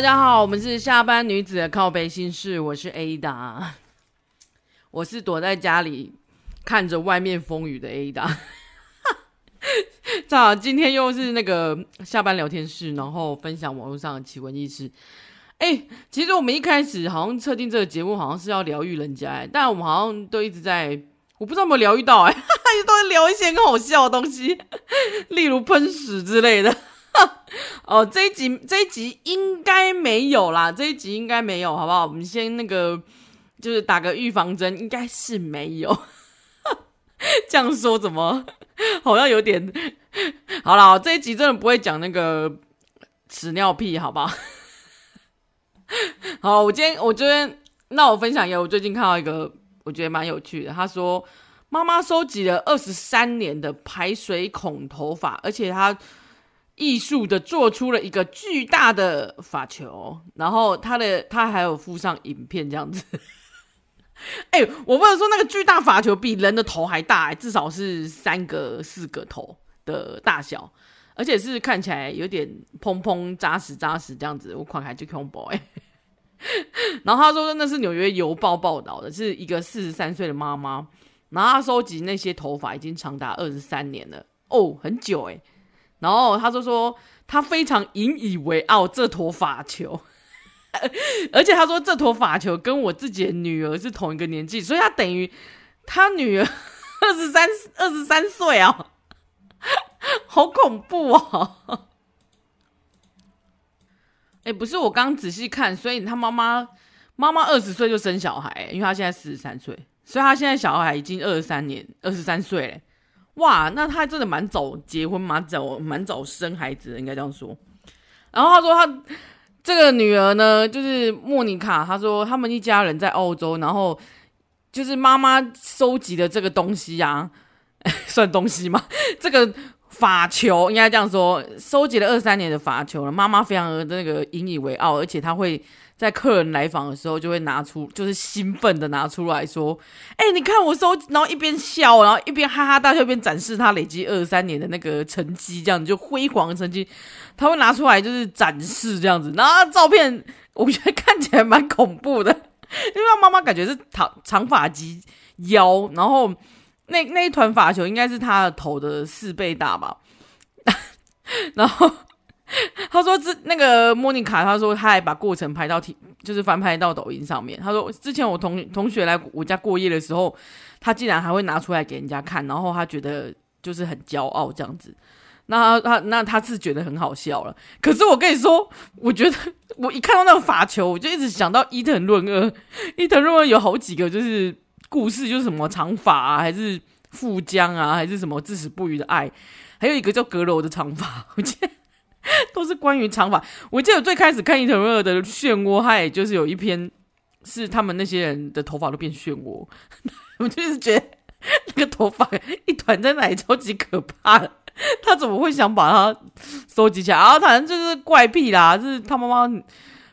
大家好，我们是下班女子的靠背心事，我是 Ada，我是躲在家里看着外面风雨的 Ada。正好今天又是那个下班聊天室，然后分享网络上的奇闻异事。哎，其实我们一开始好像设定这个节目好像是要疗愈人家，但我们好像都一直在，我不知道有没有疗愈到，哎，都在聊一些很好笑的东西，例如喷屎之类的。哦，这一集这一集应该没有啦，这一集应该没有，好不好？我们先那个，就是打个预防针，应该是没有。这样说怎么好像有点好啦，这一集真的不会讲那个屎尿屁，好不好？好，我今天我今天那我分享一个，我最近看到一个我觉得蛮有趣的。他说，妈妈收集了二十三年的排水孔头发，而且他。艺术的做出了一个巨大的发球，然后他的他还有附上影片这样子。哎、我不能说那个巨大发球比人的头还大，至少是三个四个头的大小，而且是看起来有点蓬蓬扎实扎实这样子。我看起来就恐怖哎。然后他说那是纽约邮报报道的，是一个四十三岁的妈妈，然后他收集那些头发已经长达二十三年了哦，很久哎。然后他就说，他非常引以为傲这坨发球，而且他说这坨发球跟我自己的女儿是同一个年纪，所以他等于他女儿 二十三二十三岁啊，好恐怖哦！哎，不是我刚仔细看，所以他妈妈妈妈二十岁就生小孩，因为他现在四十三岁，所以他现在小孩已经二十三年二十三岁嘞。哇，那他真的蛮早结婚，蛮早蛮早生孩子，应该这样说。然后他说他这个女儿呢，就是莫妮卡。他说他们一家人在澳洲，然后就是妈妈收集的这个东西呀、啊，算东西吗？这个法球应该这样说，收集了二三年的法球了，妈妈非常的那个引以为傲，而且他会。在客人来访的时候，就会拿出，就是兴奋的拿出来说：“哎、你看我收，然后一边笑，然后一边哈哈大笑，一边展示他累积二三年的那个成绩，这样子就辉煌的成绩，他会拿出来就是展示这样子。然后照片我觉得看起来蛮恐怖的，因为他妈妈感觉是长长发及腰，然后那那一团发球应该是他的头的四倍大吧，然后。” 他说：“这那个莫妮卡，他说他还把过程拍到，就是翻拍到抖音上面。他说之前我同同学来我家过夜的时候，他竟然还会拿出来给人家看，然后他觉得就是很骄傲这样子。那他那他是觉得很好笑了。可是我跟你说，我觉得 我一看到那个发球，我就一直想到伊藤润二。伊藤润二有好几个就是故事，就是什么长发啊，还是富江啊，还是什么至死不渝的爱，还有一个叫阁楼的长发，我记得。” 都是关于长发。我记得我最开始看伊藤润二的漩涡，他也就是有一篇是他们那些人的头发都变漩涡，我就是觉得那个头发一团在那里超级可怕的。他怎么会想把它收集起来？然后反正就是怪癖啦，就是他妈妈。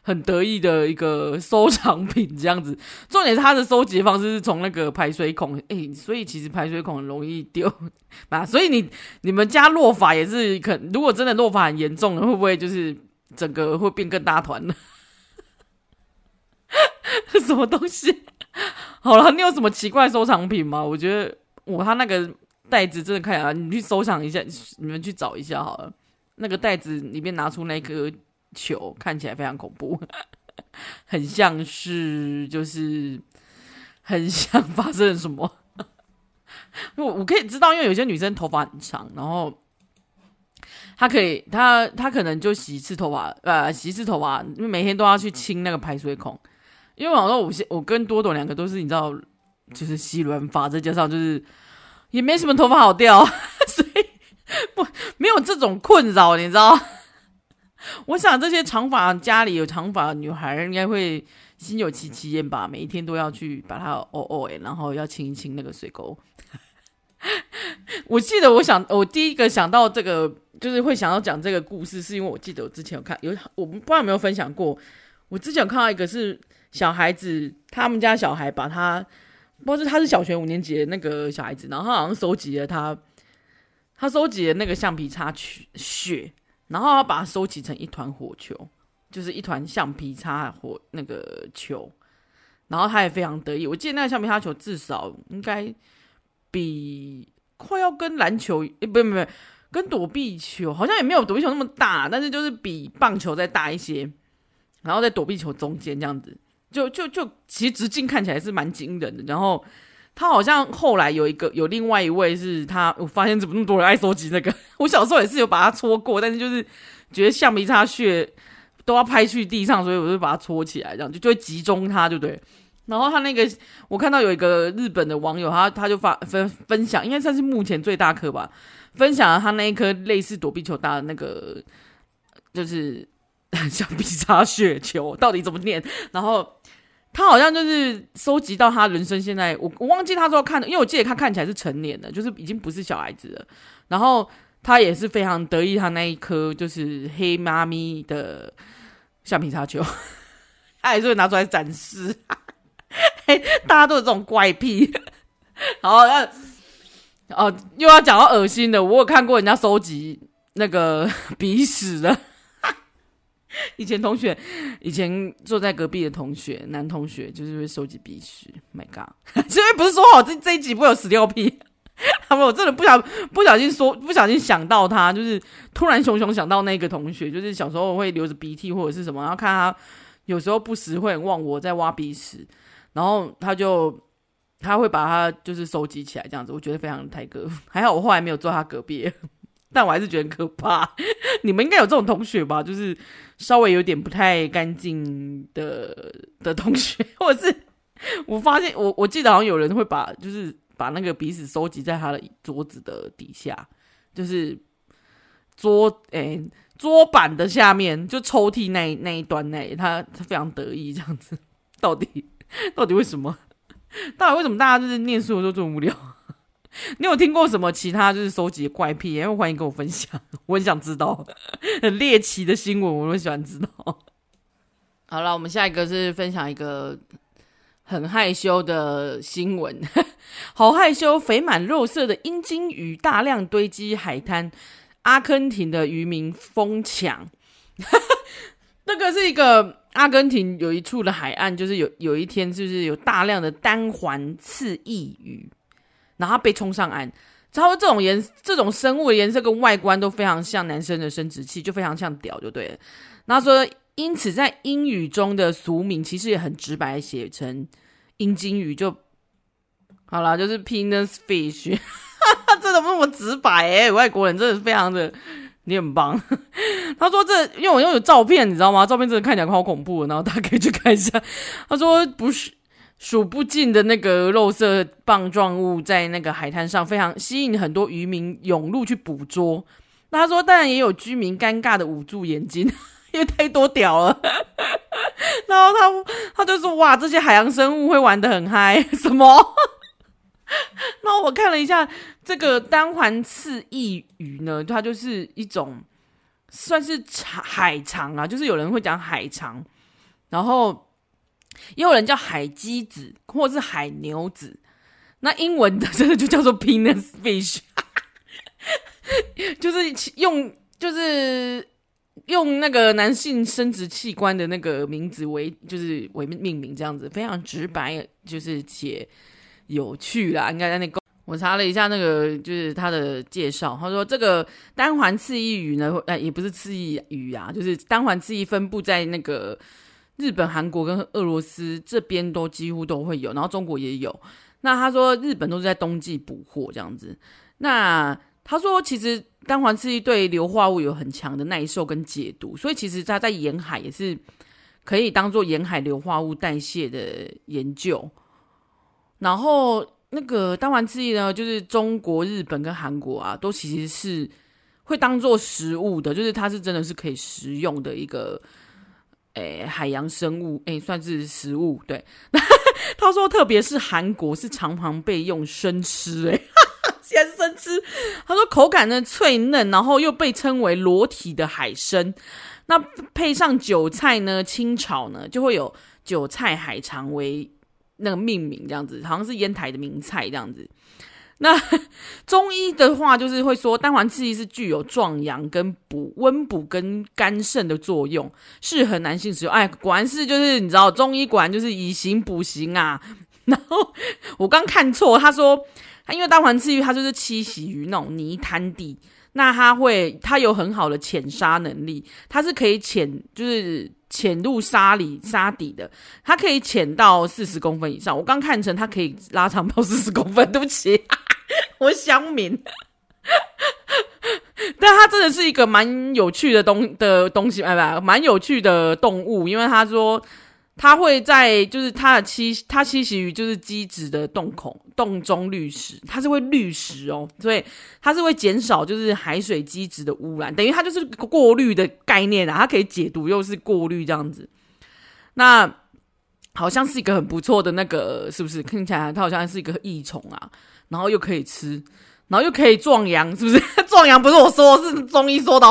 很得意的一个收藏品，这样子。重点是他的收集方式是从那个排水孔，哎、所以其实排水孔很容易丢啊。所以你你们家落法也是可，如果真的落法很严重了，会不会就是整个会变更大团呢？什么东西？好了，你有什么奇怪收藏品吗？我觉得我他那个袋子真的看起来，你去收藏一下，你们去找一下好了。那个袋子里面拿出那个。球看起来非常恐怖，很像是就是很像发生了什么。我我可以知道，因为有些女生头发很长，然后她可以，她她可能就洗一次头发，呃，洗一次头发，因为每天都要去清那个排水孔。因为我说我我跟多朵两个都是你知道，就是洗软发，再加上就是也没什么头发好掉，所以不没有这种困扰，你知道。我想这些长发家里有长发女孩应该会心有戚戚焉吧，每一天都要去把它哦哦诶，然后要清一清那个水沟。我记得我想我第一个想到这个就是会想要讲这个故事，是因为我记得我之前有看有我不知道有没有分享过，我之前有看到一个是小孩子，他们家小孩把他不知道是他是小学五年级的那个小孩子，然后他好像收集了他他收集了那个橡皮擦去血。然后他把它收集成一团火球，就是一团橡皮擦火那个球，然后他也非常得意。我记得那个橡皮擦球至少应该比快要跟篮球，诶、欸，不不不，跟躲避球好像也没有躲避球那么大，但是就是比棒球再大一些，然后在躲避球中间这样子，就就就其实直径看起来是蛮惊人的。然后他好像后来有一个有另外一位是他，我发现怎么那么多人爱收集那个，我小时候也是有把它搓过，但是就是觉得橡皮擦屑。都要拍去地上，所以我就把它搓起来，这样就就会集中它，对不对？然后他那个，我看到有一个日本的网友，他他就发分分享，应该算是目前最大颗吧，分享了他那一颗类似躲避球大的那个，就是 橡皮擦雪球，到底怎么念？然后他好像就是收集到他人生现在，我我忘记他说看的，因为我记得他看起来是成年的，就是已经不是小孩子了。然后他也是非常得意，他那一颗就是黑妈咪的。橡皮擦球，他 还是会拿出来展示。嘿，大家都有这种怪癖。好，那哦，又要讲到恶心的。我有看过人家收集那个鼻屎的。以前同学，以前坐在隔壁的同学，男同学就是会收集鼻屎。My God，这边不是说好这这一集不会有屎尿屁？他 们我真的不小不小心说不小心想到他，就是突然熊熊想到那个同学，就是小时候会流着鼻涕或者是什么，然后看他有时候不时会忘我在挖鼻屎，然后他就他会把他就是收集起来这样子，我觉得非常的台哥，还好我后来没有坐他隔壁，但我还是觉得很可怕。你们应该有这种同学吧？就是稍微有点不太干净的的同学，或者是我发现我我记得好像有人会把就是。把那个鼻屎收集在他的桌子的底下，就是桌诶、桌板的下面，就抽屉那那一端那，他他非常得意这样子。到底到底为什么？到底为什么大家就是念书的时候这么无聊？你有听过什么其他就是收集怪癖？因为欢迎跟我分享，我很想知道 很猎奇的新闻，我都喜欢知道。好了，我们下一个是分享一个。很害羞的新闻，好害羞！肥满肉色的阴茎鱼大量堆积海滩，阿根廷的渔民疯抢。那个是一个阿根廷有一处的海岸，就是有有一天，就是有大量的单环刺翼鱼，然后被冲上岸。然后这种颜这种生物的颜色跟外观都非常像男生的生殖器，就非常像屌，就对了。然后说。因此，在英语中的俗名其实也很直白，写成阴茎鱼就好了，就是 penis fish，真的不那么直白哎、外国人真的是非常的，你很棒。他说这因为我又有照片，你知道吗？照片真的看起来好恐怖，然后大家可以去看一下。他说不是数不尽的那个肉色棒状物在那个海滩上，非常吸引很多渔民涌入去捕捉。那他说，当然也有居民尴尬的捂住眼睛。因为太多屌了，然后他他就说：“哇，这些海洋生物会玩得很嗨，什么？” 那我看了一下这个单环刺翼鱼呢，它就是一种算是海肠啊，就是有人会讲海肠，然后也有人叫海鸡子或是海牛子。那英文的真的就叫做 penis fish，就是用就是。用那个男性生殖器官的那个名字为，就是为命名这样子，非常直白，就是且有趣啦。应该在那个，我查了一下那个，就是他的介绍，他说这个单环刺翼鱼呢，呃，也不是刺翼鱼啊，就是单环刺翼分布在那个日本、韩国跟俄罗斯这边都几乎都会有，然后中国也有。那他说日本都是在冬季捕获这样子。那他说其实。单环刺激对硫化物有很强的耐受跟解毒，所以其实它在沿海也是可以当做沿海硫化物代谢的研究。然后那个单环刺激呢，就是中国、日本跟韩国啊，都其实是会当做食物的，就是它是真的是可以食用的一个诶海洋生物，诶算是食物。对，他说特别是韩国是常常被用生吃，诶 先生吃，他说口感呢脆嫩，然后又被称为裸体的海参。那配上韭菜呢，清炒呢，就会有韭菜海肠为那个命名这样子，好像是烟台的名菜这样子。那中医的话，就是会说丹黄刺激是具有壮阳、跟补温补跟肝肾的作用，适合男性使用。哎，果然是就是你知道中医果然就是以形补形啊。然后我刚看错，他说他因为丹黄刺激它就是栖息于那种泥滩地，那它会它有很好的潜沙能力，它是可以潜就是。潜入沙里沙底的，它可以潜到四十公分以上。我刚看成它可以拉长到 四十公分，对不起，我乡民。但它真的是一个蛮有趣的东的东西，哎不，蛮有趣的动物，因为他说。它会在，就是它的栖，它栖息于就是基质的洞孔洞中滤食，它是会滤食哦，所以它是会减少就是海水基质的污染，等于它就是过滤的概念啊，它可以解毒又是过滤这样子。那好像是一个很不错的那个，是不是？听起来它好像是一个益虫啊，然后又可以吃，然后又可以壮阳，是不是？壮阳不是我说，是中医说的。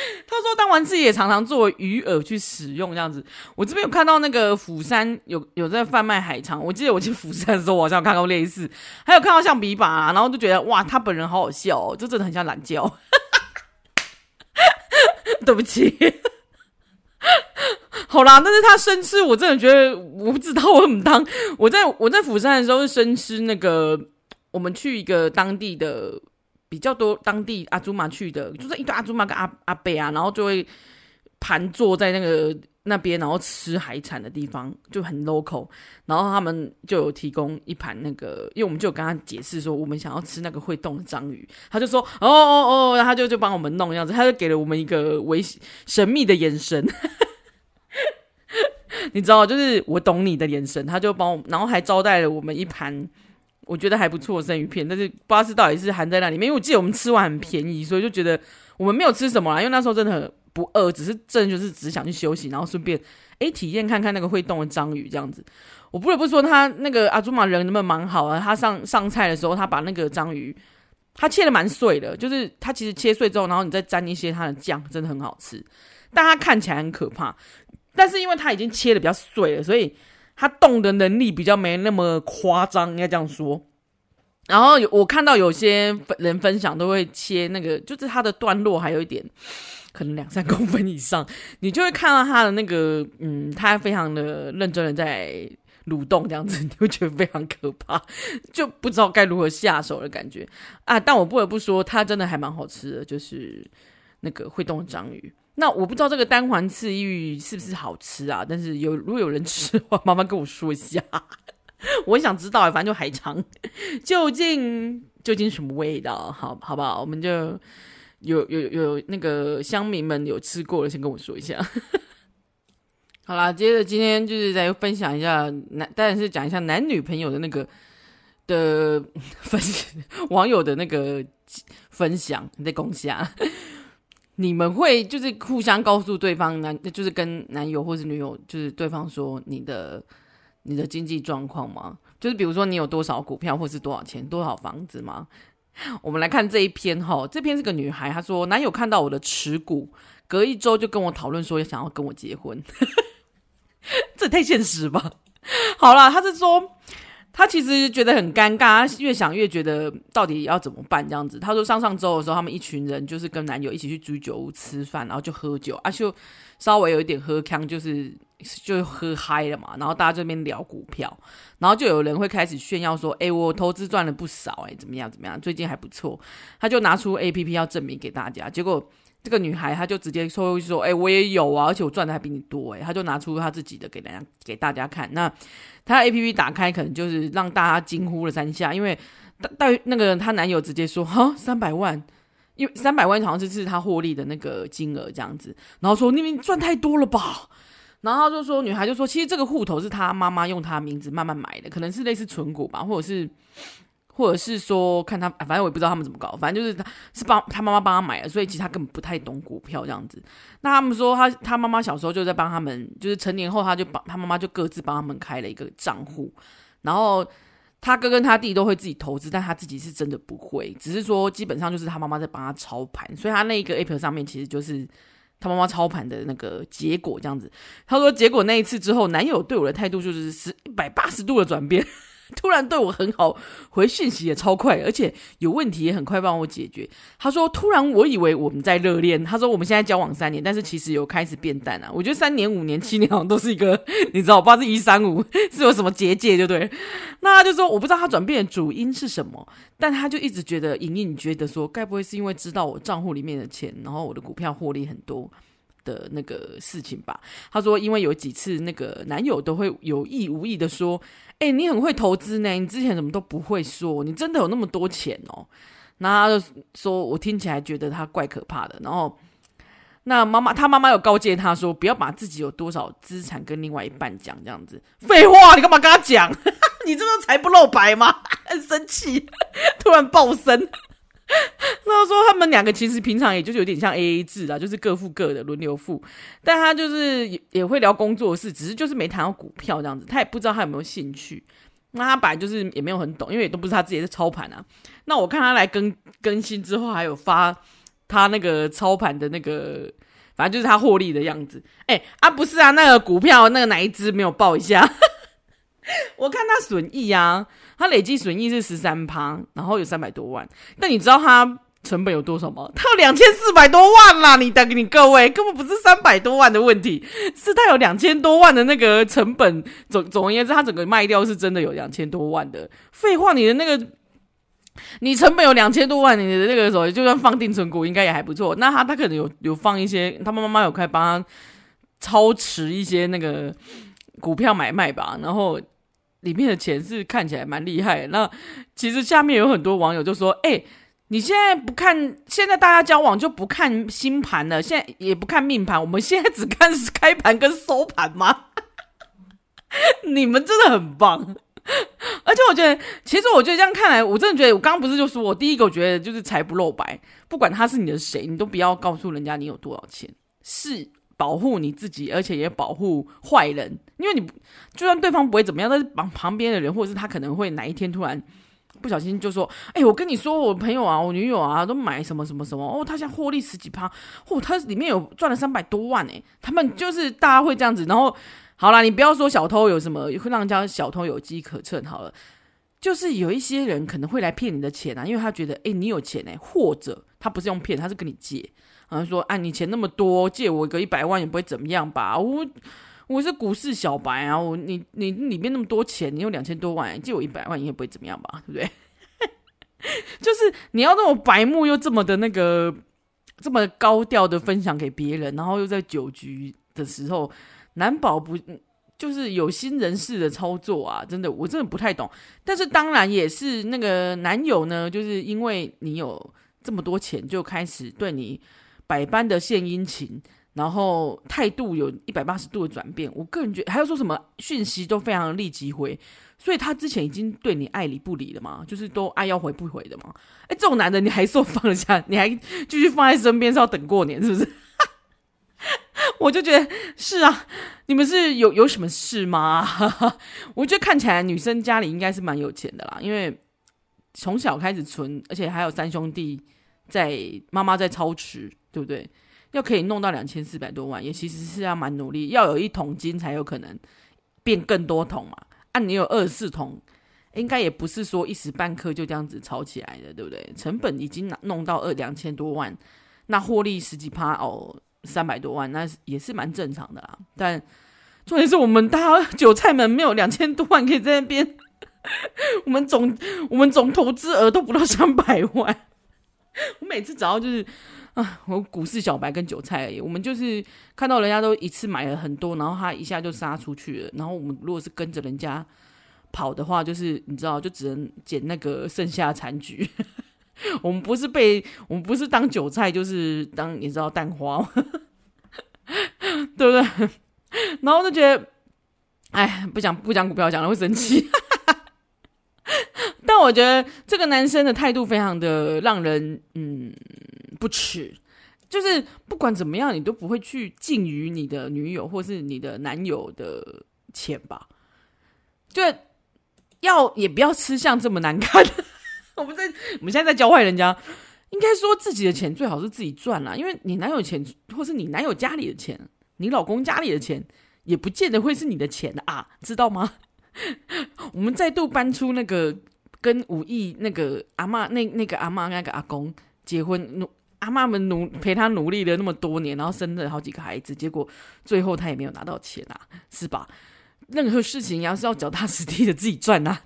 他说，单环刺益也常常作为鱼饵去使用，这样子。我这边有看到那个釜山有有在贩卖海肠，我记得我去釜山的时候，我好像有看到类似，还有看到象鼻粑啊，然后就觉得哇，他本人好好笑哦，就真的很像懒觉。对不起，好啦，但是他生吃，我真的觉得我不知道我怎么当。我在我在釜山的时候是生吃那个，我们去一个当地的。比较多当地阿祖玛去的，就是一堆阿祖玛跟阿阿伯啊，然后就会盘坐在那个那边，然后吃海产的地方就很 local。然后他们就有提供一盘那个，因为我们就有跟他解释说，我们想要吃那个会动的章鱼，他就说哦哦哦，然后他就就帮我们弄样子，他就给了我们一个微神秘的眼神，你知道，就是我懂你的眼神，他就帮我，然后还招待了我们一盘。我觉得还不错生鱼片，但是不知道是到底是含在那里面，因为我记得我们吃完很便宜，所以就觉得我们没有吃什么啦，因为那时候真的很不饿，只是真的就是只想去休息，然后顺便诶体验看看那个会动的章鱼这样子。我不得不说，他那个阿祖玛人那么蛮好啊，他上上菜的时候，他把那个章鱼他切的蛮碎的，就是他其实切碎之后，然后你再沾一些他的酱，真的很好吃。但他看起来很可怕，但是因为他已经切的比较碎了，所以。他动的能力比较没那么夸张，应该这样说。然后有我看到有些人分享都会切那个，就是它的段落还有一点，可能两三公分以上，你就会看到他的那个，嗯，他非常的认真的在蠕动这样子，你会觉得非常可怕，就不知道该如何下手的感觉啊。但我不得不说，它真的还蛮好吃的，就是那个会动的章鱼。那我不知道这个单环刺益是不是好吃啊？但是有如果有人吃的话，麻烦跟我说一下，我想知道。反正就海肠，究竟究竟什么味道？好好不好？我们就有有有那个乡民们有吃过的，先跟我说一下。好啦，接着今天就是再分享一下男，当然是讲一下男女朋友的那个的分 网友的那个分享，你在恭喜啊。你们会就是互相告诉对方男，就是跟男友或是女友，就是对方说你的你的经济状况吗？就是比如说你有多少股票，或是多少钱，多少房子吗？我们来看这一篇哈，这篇是个女孩，她说男友看到我的持股，隔一周就跟我讨论说想要跟我结婚，这太现实吧？好啦，她是说。他其实觉得很尴尬，他越想越觉得到底要怎么办这样子。他说上上周的时候，他们一群人就是跟男友一起去居酒屋吃饭，然后就喝酒，啊就稍微有一点喝腔，就是就喝嗨了嘛。然后大家这边聊股票，然后就有人会开始炫耀说：“诶，我投资赚了不少，诶，怎么样怎么样，最近还不错。”他就拿出 APP 要证明给大家，结果。这个女孩，她就直接说说：“哎、我也有啊，而且我赚的还比你多。”哎，她就拿出她自己的给大家给大家看。那她 A P P 打开，可能就是让大家惊呼了三下，因为大那个她男友直接说：“哈，三百万，因为三百万好像是是她获利的那个金额这样子。”然后说：“你们赚太多了吧？”然后她就说：“女孩就说，其实这个户头是她妈妈用她名字慢慢买的，可能是类似存股吧，或者是。”或者是说看他，反正我也不知道他们怎么搞，反正就是他是帮他妈妈帮他买的，所以其实他根本不太懂股票这样子。那他们说他他妈妈小时候就在帮他们，就是成年后他就帮他妈妈就各自帮他们开了一个账户，然后他哥跟他弟都会自己投资，但他自己是真的不会，只是说基本上就是他妈妈在帮他操盘，所以他那一个 App 上面其实就是他妈妈操盘的那个结果这样子。他说结果那一次之后，男友对我的态度就是是一百八十度的转变。突然对我很好，回信息也超快，而且有问题也很快帮我解决。他说：“突然我以为我们在热恋。”他说：“我们现在交往三年，但是其实有开始变淡啊。”我觉得三年、五年、七年好像都是一个，你知道，我不知道是一三五 是有什么结界，就对。那他就说：“我不知道他转变的主因是什么，但他就一直觉得隐隐觉得说，该不会是因为知道我账户里面的钱，然后我的股票获利很多。”的那个事情吧，他说，因为有几次那个男友都会有意无意的说：“哎、你很会投资呢，你之前怎么都不会说？你真的有那么多钱哦？”那他就说，我听起来觉得他怪可怕的。然后，那妈妈他妈妈有告诫他说，不要把自己有多少资产跟另外一半讲，这样子。废话，你干嘛跟他讲？你这不是财不露白吗？很生气，突然爆声。那说他们两个其实平常也就是有点像 AA 制啦，就是各付各的轮流付。但他就是也也会聊工作室，只是就是没谈到股票这样子。他也不知道他有没有兴趣。那他本来就是也没有很懂，因为也都不是他自己的操盘啊。那我看他来更更新之后，还有发他那个操盘的那个，反正就是他获利的样子。哎、啊，不是啊，那个股票那个哪一支没有报一下？我看他损益啊。他累计损益是十三趴，然后有三百多万。但你知道他成本有多少吗？他有两千四百多万啦！你等你各位，根本不是三百多万的问题，是他有两千多万的那个成本。总总而言之，他整个卖掉是真的有两千多万的。废话，你的那个你成本有两千多万，你的那个时候就算放定存股，应该也还不错。那他他可能有有放一些，他妈妈有开帮他操持一些那个股票买卖吧，然后。里面的钱是看起来蛮厉害，那其实下面有很多网友就说：“哎、你现在不看，现在大家交往就不看星盘了，现在也不看命盘，我们现在只看开盘跟收盘吗？你们真的很棒！而且我觉得，其实我觉得这样看来，我真的觉得，我刚刚不是就说我第一个，我觉得就是财不露白，不管他是你的谁，你都不要告诉人家你有多少钱，是。”保护你自己，而且也保护坏人，因为你就算对方不会怎么样，但是旁旁边的人，或者是他可能会哪一天突然不小心就说：“哎、我跟你说，我朋友啊，我女友啊，都买什么什么什么哦，他现在获利十几趴，哦，他里面有赚了三百多万哎，他们就是大家会这样子。然后好啦，你不要说小偷有什么会让人家小偷有机可乘，好了，就是有一些人可能会来骗你的钱啊，因为他觉得哎、你有钱哎，或者他不是用骗，他是跟你借。然后说：“啊，你钱那么多，借我个一百万也不会怎么样吧？我我是股市小白啊，我你你里面那么多钱，你有两千多万，借我一百万也不会怎么样吧？对不对？就是你要那种白目又这么的那个这么高调的分享给别人，然后又在酒局的时候，难保不就是有心人士的操作啊？真的，我真的不太懂。但是当然也是那个男友呢，就是因为你有这么多钱，就开始对你。”百般的献殷勤，然后态度有一百八十度的转变。我个人觉得，还有说什么讯息都非常立即回，所以他之前已经对你爱理不理了嘛，就是都爱要回不回的嘛。哎，这种男的你还说放得下，你还继续放在身边是要等过年是不是？我就觉得是啊，你们是有有什么事吗？我觉得看起来女生家里应该是蛮有钱的啦，因为从小开始存，而且还有三兄弟在妈妈在操持。对不对？要可以弄到两千四百多万，也其实是要蛮努力，要有一桶金才有可能变更多桶嘛。按、啊、你有二十四桶，应该也不是说一时半刻就这样子炒起来的，对不对？成本已经弄到二两千多万，那获利十几趴哦，三百多万，那也是蛮正常的啦。但重点是我们大家韭菜们没有两千多万可以在那边，我们总我们总投资额都不到三百万，我每次只要就是。啊，我股市小白跟韭菜而已。我们就是看到人家都一次买了很多，然后他一下就杀出去了。然后我们如果是跟着人家跑的话，就是你知道，就只能捡那个剩下残局。我们不是被我们不是当韭菜，就是当你知道蛋花，对不对？然后就觉得，哎，不讲不讲股票，讲了会生气。但我觉得这个男生的态度非常的让人嗯。不耻，就是不管怎么样，你都不会去觊觎你的女友或是你的男友的钱吧？就要也不要吃相这么难看。我们在我们现在在教坏人家，应该说自己的钱最好是自己赚啦，因为你男友钱或是你男友家里的钱，你老公家里的钱，也不见得会是你的钱啊，知道吗？我们再度搬出那个跟武艺那个阿嬷那那个阿妈那个阿公结婚，努阿嬷们努陪他努力了那么多年，然后生了好几个孩子，结果最后他也没有拿到钱啊，是吧？任何事情要是要脚踏实地的自己赚啊。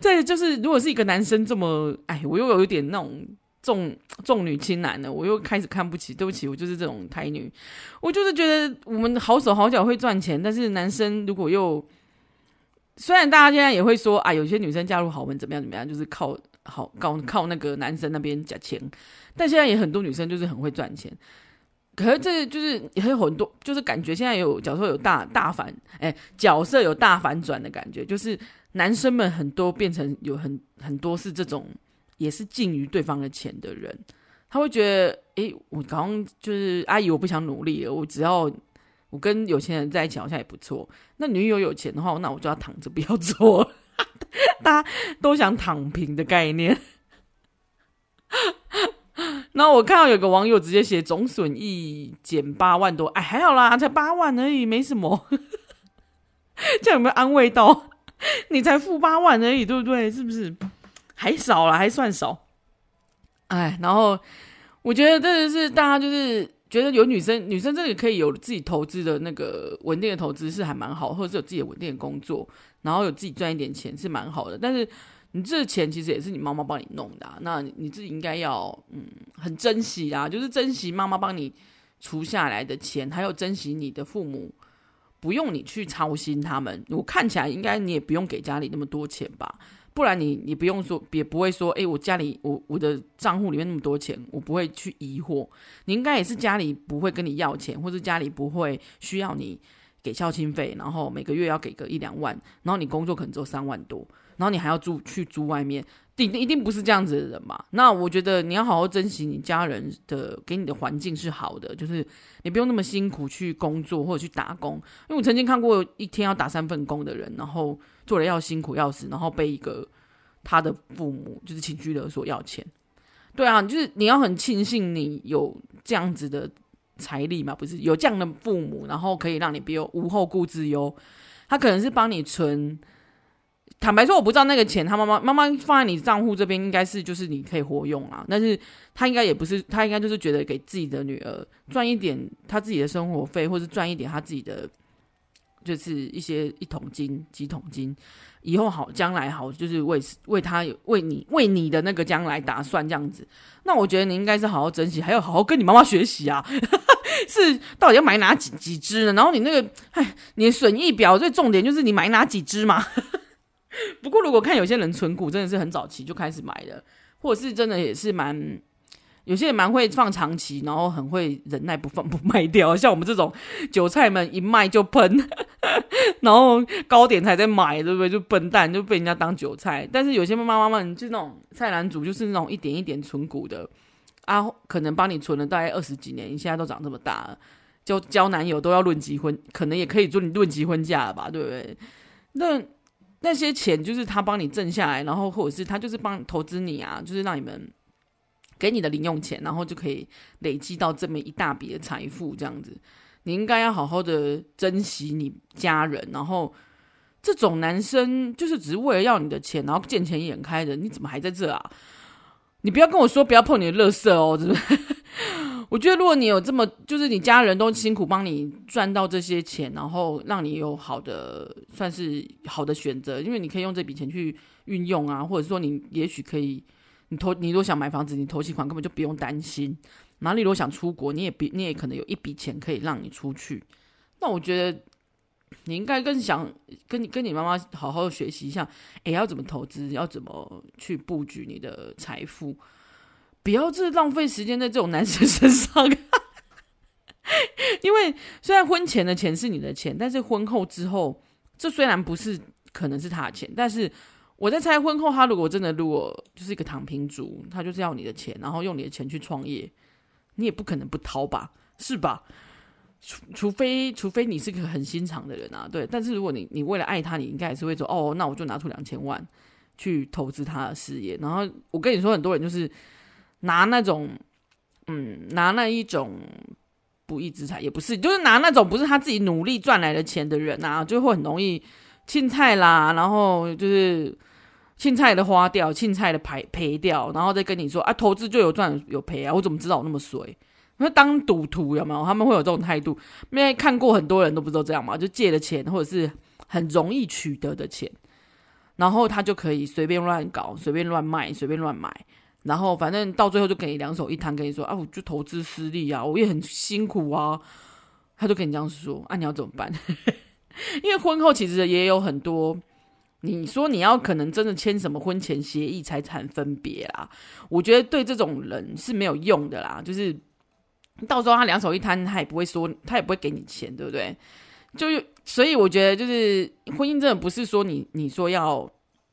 再就是，如果是一个男生这么，哎，我又有一点那种。重重女轻男的，我又开始看不起。对不起，我就是这种台女。我就是觉得我们好手好脚会赚钱，但是男生如果又虽然大家现在也会说啊，有些女生嫁入豪门怎么样怎么样，就是靠好靠靠那个男生那边夹钱。但现在也很多女生就是很会赚钱。可是这就是也有很多，就是感觉现在有角色有大大反哎，角色有大反转的感觉，就是男生们很多变成有很很多是这种。也是近于对方的钱的人，他会觉得，诶，我刚刚就是阿姨，我不想努力了，我只要我跟有钱人在一起好像也不错。那女友有钱的话，那我就要躺着不要做，大家都想躺平的概念。然后我看到有个网友直接写总损益减八万多，哎，还好啦，才八万而已，没什么。这样有没有安慰到？你才付八万而已，对不对？是不是？还少了，还算少，哎，然后我觉得这是大家就是觉得有女生，女生这里可以有自己投资的那个稳定的投资是还蛮好，或者是有自己的稳定的工作，然后有自己赚一点钱是蛮好的。但是你这钱其实也是你妈妈帮你弄的，那你自己应该要嗯很珍惜啊，就是珍惜妈妈帮你储下来的钱，还有珍惜你的父母不用你去操心他们。我看起来应该你也不用给家里那么多钱吧。不然你你不用说，也不会说，哎、我家里我我的账户里面那么多钱，我不会去疑惑。你应该也是家里不会跟你要钱，或者家里不会需要你给孝亲费，然后每个月要给个一两万，然后你工作可能只有三万多，然后你还要住去租外面，一定一定不是这样子的人嘛。那我觉得你要好好珍惜你家人的给你的环境是好的，就是你不用那么辛苦去工作或者去打工。因为我曾经看过一天要打三份工的人，然后。做的要辛苦要死，然后被一个他的父母就是情绪勒索要钱，对啊，就是你要很庆幸你有这样子的财力嘛，不是有这样的父母，然后可以让你不用无后顾之忧。他可能是帮你存，坦白说我不知道那个钱他妈妈妈妈放在你账户这边应该是就是你可以活用啊，但是他应该也不是，他应该就是觉得给自己的女儿赚一点他自己的生活费，或是赚一点他自己的。就是一些一桶金、几桶金，以后好，将来好，就是为为他、为你、为你的那个将来打算这样子。那我觉得你应该是好好珍惜，还要好好跟你妈妈学习啊。是到底要买哪几几只呢？然后你那个，哎，你的损益表最重点就是你买哪几只嘛。不过如果看有些人存股真的是很早期就开始买的，或者是真的也是蛮。有些人蛮会放长期，然后很会忍耐不放不卖掉，像我们这种韭菜们一卖就喷，然后高点才在买，对不对？就笨蛋就被人家当韭菜。但是有些妈妈们就那种菜篮族，就是那种一点一点存股的啊，可能帮你存了大概二十几年，你现在都长这么大了，就交男友都要论及婚，可能也可以论论及婚嫁了吧，对不对？那那些钱就是他帮你挣下来，然后或者是他就是帮投资你啊，就是让你们。给你的零用钱，然后就可以累积到这么一大笔的财富，这样子，你应该要好好的珍惜你家人。然后，这种男生就是只是为了要你的钱，然后见钱眼开的，你怎么还在这啊？你不要跟我说不要碰你的垃圾哦，真的。我觉得如果你有这么，就是你家人都辛苦帮你赚到这些钱，然后让你有好的，算是好的选择，因为你可以用这笔钱去运用啊，或者说你也许可以。你投，你如果想买房子，你投期款根本就不用担心。哪里如果想出国，你也比你也可能有一笔钱可以让你出去。那我觉得你应该更想跟你跟你妈妈好好学习一下，诶，要怎么投资，要怎么去布局你的财富，不要这浪费时间在这种男生身上。因为虽然婚前的钱是你的钱，但是婚后之后，这虽然不是可能是他的钱，但是。我在猜，婚后他如果真的如果就是一个躺平族，他就是要你的钱，然后用你的钱去创业，你也不可能不掏吧，是吧？除除非除非你是个很心肠的人啊，对。但是如果你你为了爱他，你应该也是会说，哦，那我就拿出两千万去投资他的事业。然后我跟你说，很多人就是拿那种，嗯，拿那一种不义之财，也不是，就是拿那种不是他自己努力赚来的钱的人啊，就会很容易。青菜啦，然后就是青菜的花掉，青菜的赔赔掉，然后再跟你说啊，投资就有赚有赔啊，我怎么知道我那么衰？那当赌徒有没有？他们会有这种态度，因为看过很多人都不是都这样嘛，就借了钱或者是很容易取得的钱，然后他就可以随便乱搞，随便乱卖，随便乱买。然后反正到最后就给你两手一摊，跟你说啊，我就投资失利啊，我也很辛苦啊，他就跟你这样说啊，你要怎么办？因为婚后其实也有很多，你说你要可能真的签什么婚前协议、财产分别啦，我觉得对这种人是没有用的啦。就是到时候他两手一摊，他也不会说，他也不会给你钱，对不对？就所以我觉得就是婚姻真的不是说你你说要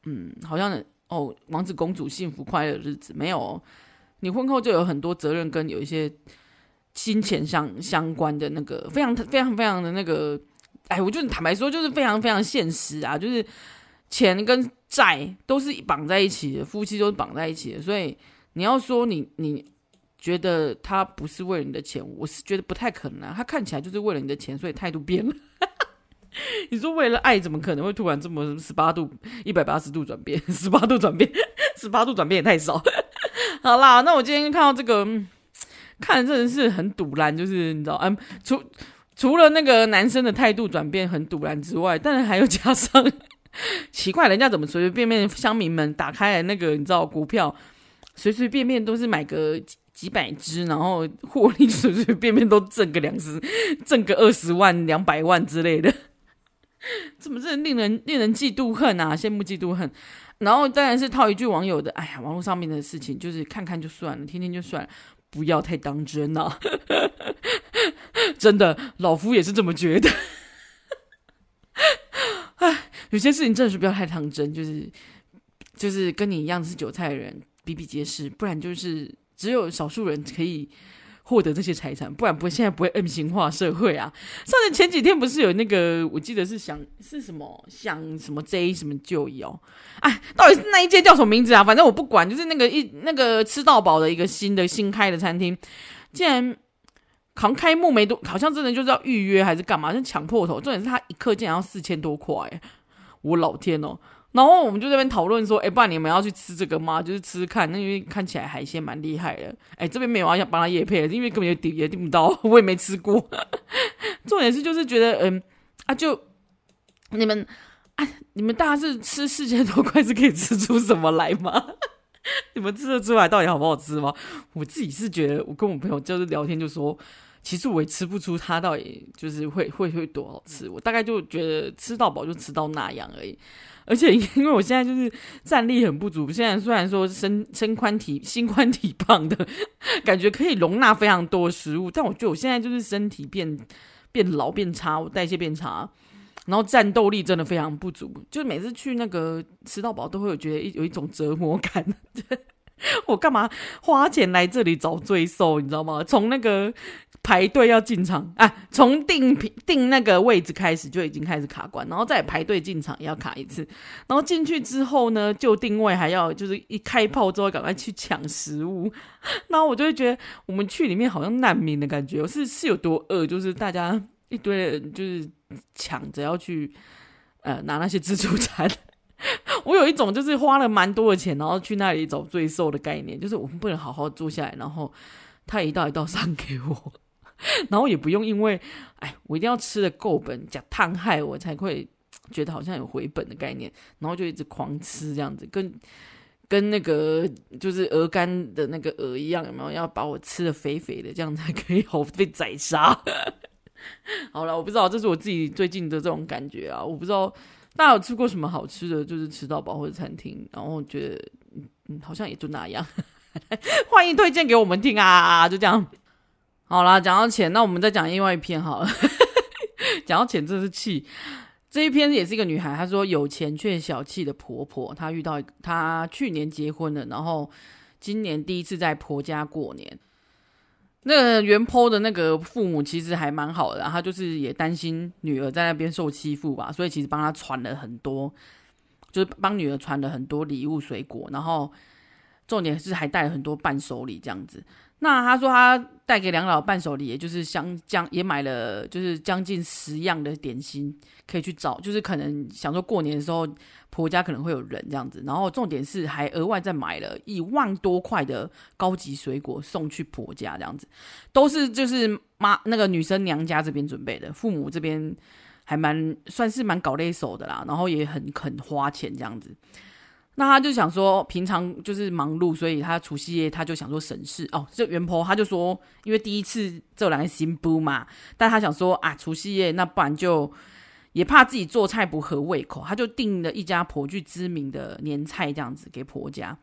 嗯，好像。哦，王子公主幸福快乐的日子没有哦，你婚后就有很多责任跟有一些金钱相相关的那个非常非常非常的那个，哎，我就坦白说，就是非常非常现实啊，就是钱跟债都是绑在一起的，夫妻都是绑在一起的，所以你要说你你觉得他不是为了你的钱，我是觉得不太可能啊，他看起来就是为了你的钱，所以态度变了。你说为了爱，怎么可能会突然这么十八度、一百八十度转变？十八度转变，十八度转变也太少。好啦，那我今天看到这个，看真的是很堵然，就是你知道，嗯，除除了那个男生的态度转变很堵然之外，但是还有加上奇怪，人家怎么随随便便乡民们打开了那个你知道股票，随随便便都是买个几几百只，然后获利随随便便都挣个两十，挣个二十万、两百万之类的。怎么这令人令人嫉妒恨啊？羡慕嫉妒恨，然后当然是套一句网友的：“哎呀，网络上面的事情就是看看就算了，听听就算了，不要太当真呐、啊。”真的，老夫也是这么觉得。哎，有些事情真的是不要太当真，就是就是跟你一样是韭菜的人比比皆是，不然就是只有少数人可以。获得这些财产，不然不会现在不会 M 型化社会啊！上次前几天不是有那个，我记得是想是什么想什么 J 什么就有，哎，到底是那一间叫什么名字啊？反正我不管，就是那个一那个吃到饱的一个新的新开的餐厅，竟然扛开幕没多，好像真的就是要预约还是干嘛？就抢破头，重点是他一客竟然要四千多块，我老天哦！然后我们就在这边讨论说，哎，不然你们要去吃这个吗？就是吃吃看，那因为看起来海鲜蛮厉害的。哎，这边没有要想帮他夜配，因为根本也订也订不到，我也没吃过。重点是就是觉得，嗯啊，就你们啊，你们大家是吃四千多块是可以吃出什么来吗？你们吃得出来到底好不好吃吗？我自己是觉得，我跟我朋友就是聊天就说，其实我也吃不出它到底就是会会会多好吃。我大概就觉得吃到饱就吃到那样而已。而且因为我现在就是战力很不足，现在虽然说身身宽体心宽体胖的感觉可以容纳非常多食物，但我觉得我现在就是身体变变老变差，我代谢变差，然后战斗力真的非常不足，就每次去那个吃到饱都会有觉得一有一种折磨感。我干嘛花钱来这里找罪受？你知道吗？从那个。排队要进场啊！从订订那个位置开始就已经开始卡关，然后再排队进场也要卡一次，然后进去之后呢，就定位还要就是一开炮之后赶快去抢食物，然后我就会觉得我们去里面好像难民的感觉，是是有多饿，就是大家一堆人就是抢着要去呃拿那些自助餐，我有一种就是花了蛮多的钱，然后去那里找罪受的概念，就是我们不能好好坐下来，然后他一道一道上给我。然后也不用因为，哎，我一定要吃得够本，讲烫害我才会觉得好像有回本的概念，然后就一直狂吃这样子，跟跟那个就是鹅肝的那个鹅一样，有没有？要把我吃得肥肥的，这样才可以好被宰杀。好了，我不知道，这是我自己最近的这种感觉啊，我不知道大家有吃过什么好吃的，就是吃到饱或者餐厅，然后觉得嗯，好像也就那样，欢迎推荐给我们听啊，就这样。好啦，讲到钱，那我们再讲另外一篇好了。讲到钱，真是气。这一篇也是一个女孩，她说有钱却小气的婆婆。她遇到她去年结婚了，然后今年第一次在婆家过年。那个原 PO 的那个父母其实还蛮好的，她就是也担心女儿在那边受欺负吧，所以其实帮她传了很多，就是帮女儿传了很多礼物、水果，然后重点是还带了很多伴手礼这样子。那她说她带给两老伴手礼，也就是相将也买了，就是将近十样的点心可以去找，就是可能想说过年的时候婆家可能会有人这样子，然后重点是还额外再买了一万多块的高级水果送去婆家这样子，都是就是妈那个女生娘家这边准备的，父母这边还蛮算是蛮搞勒手的啦，然后也很肯花钱这样子。那他就想说，平常就是忙碌，所以他除夕夜他就想说省事哦。这袁婆他就说，因为第一次这两个新妇嘛，但他想说啊，除夕夜那不然就也怕自己做菜不合胃口，他就订了一家颇具知名的年菜这样子给婆家。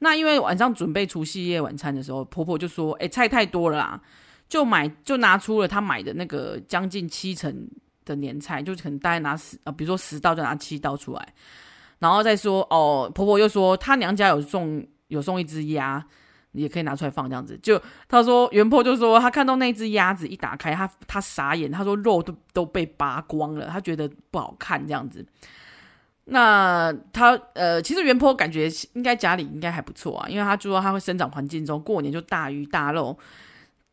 那因为晚上准备除夕夜晚餐的时候，婆婆就说，哎，菜太多了啦，就买就拿出了他买的那个将近七成的年菜，就可能大概拿十啊，比如说十道就拿七道出来。然后再说哦，婆婆又说她娘家有送有送一只鸭，也可以拿出来放这样子。就她说袁婆就说她看到那只鸭子一打开，她她傻眼，她说肉都都被扒光了，她觉得不好看这样子。那她呃，其实袁婆感觉应该家里应该还不错啊，因为她就说她会生长环境中过年就大鱼大肉，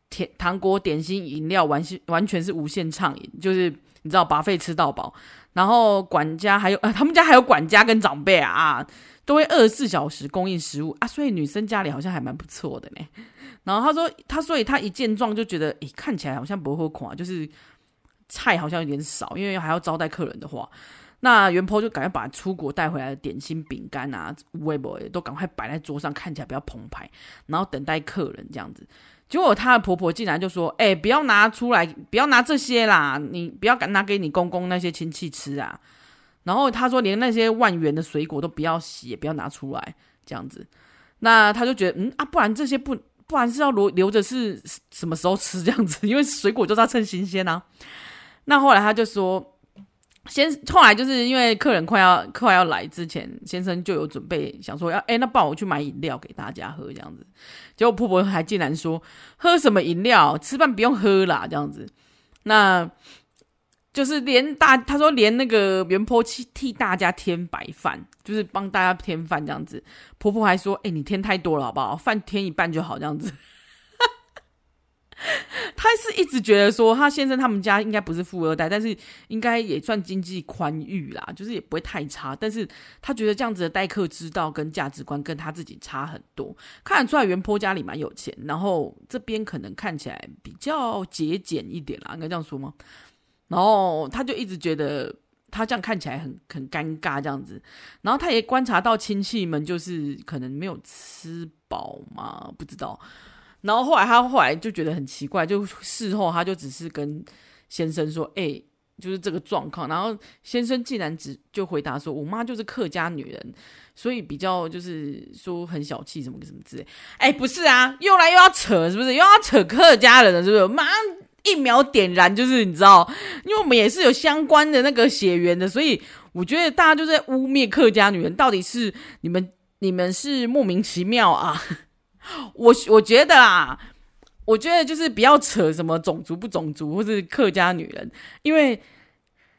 甜糖果点心饮料完完全是无限畅饮，就是你知道 buffet 吃到饱。然后管家还有呃，他们家还有管家跟长辈啊，都会二十四小时供应食物啊，所以女生家里好像还蛮不错的呢。然后他说他，所以他一见状就觉得，诶，看起来好像不会垮，就是菜好像有点少，因为还要招待客人的话，那袁坡就赶快把出国带回来的点心、饼干啊、微波都赶快摆在桌上，看起来比较澎湃，然后等待客人这样子。结果她的婆婆竟然就说：“哎、不要拿出来，不要拿这些啦，你不要拿给你公公那些亲戚吃啊。”然后她说：“连那些万元的水果都不要洗，也不要拿出来，这样子。”那她就觉得，嗯啊，不然这些不，不然是要留留着是什么时候吃这样子？因为水果就是要趁新鲜啊。那后来她就说。先后来就是因为客人快要快要来之前，先生就有准备想说要哎，那不然我去买饮料给大家喝这样子。结果婆婆还竟然说喝什么饮料，吃饭不用喝啦这样子。那就是连大他说连那个袁婆替替大家添白饭，就是帮大家添饭这样子。婆婆还说哎，你添太多了好不好？饭添一半就好这样子。他是一直觉得说，他先生他们家应该不是富二代，但是应该也算经济宽裕啦，就是也不会太差。但是他觉得这样子的待客之道跟价值观跟他自己差很多，看得出来袁坡家里蛮有钱，然后这边可能看起来比较节俭一点啦，应该这样说吗？然后他就一直觉得他这样看起来很很尴尬这样子，然后他也观察到亲戚们就是可能没有吃饱嘛，不知道。然后后来他后来就觉得很奇怪，就事后他就只是跟先生说：“哎、就是这个状况。”然后先生竟然只就回答说：“我妈就是客家女人，所以比较就是说很小气，什么什么之类。”哎，不是啊，又来又要扯，是不是又要扯客家人了？是不是？马上一秒点燃，就是你知道，因为我们也是有相关的那个血缘的，所以我觉得大家就在污蔑客家女人，到底是你们你们是莫名其妙啊？我我觉得啊，我觉得就是不要扯什么种族不种族，或是客家女人，因为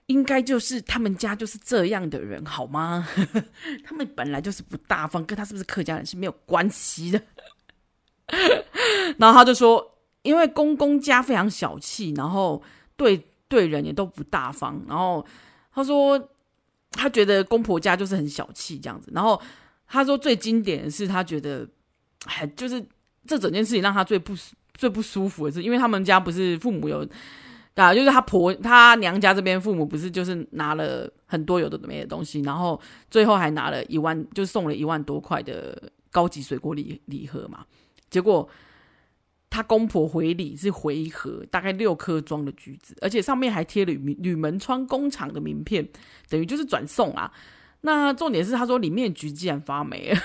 应该就是他们家就是这样的人，好吗？他们本来就是不大方，跟他是不是客家人是没有关系的。然后他就说，因为公公家非常小气，然后对对人也都不大方。然后他说，他觉得公婆家就是很小气这样子。然后他说，最经典的是他觉得。哎，就是这整件事情让他最不最不舒服的是，因为他们家不是父母有啊，就是他婆他娘家这边父母不是就是拿了很多有的没的东西，然后最后还拿了一万，就送了一万多块的高级水果礼礼盒嘛。结果他公婆回礼是回一盒大概六颗装的橘子，而且上面还贴了吕吕门窗工厂的名片，等于就是转送啊。那重点是他说里面橘子竟然发霉了。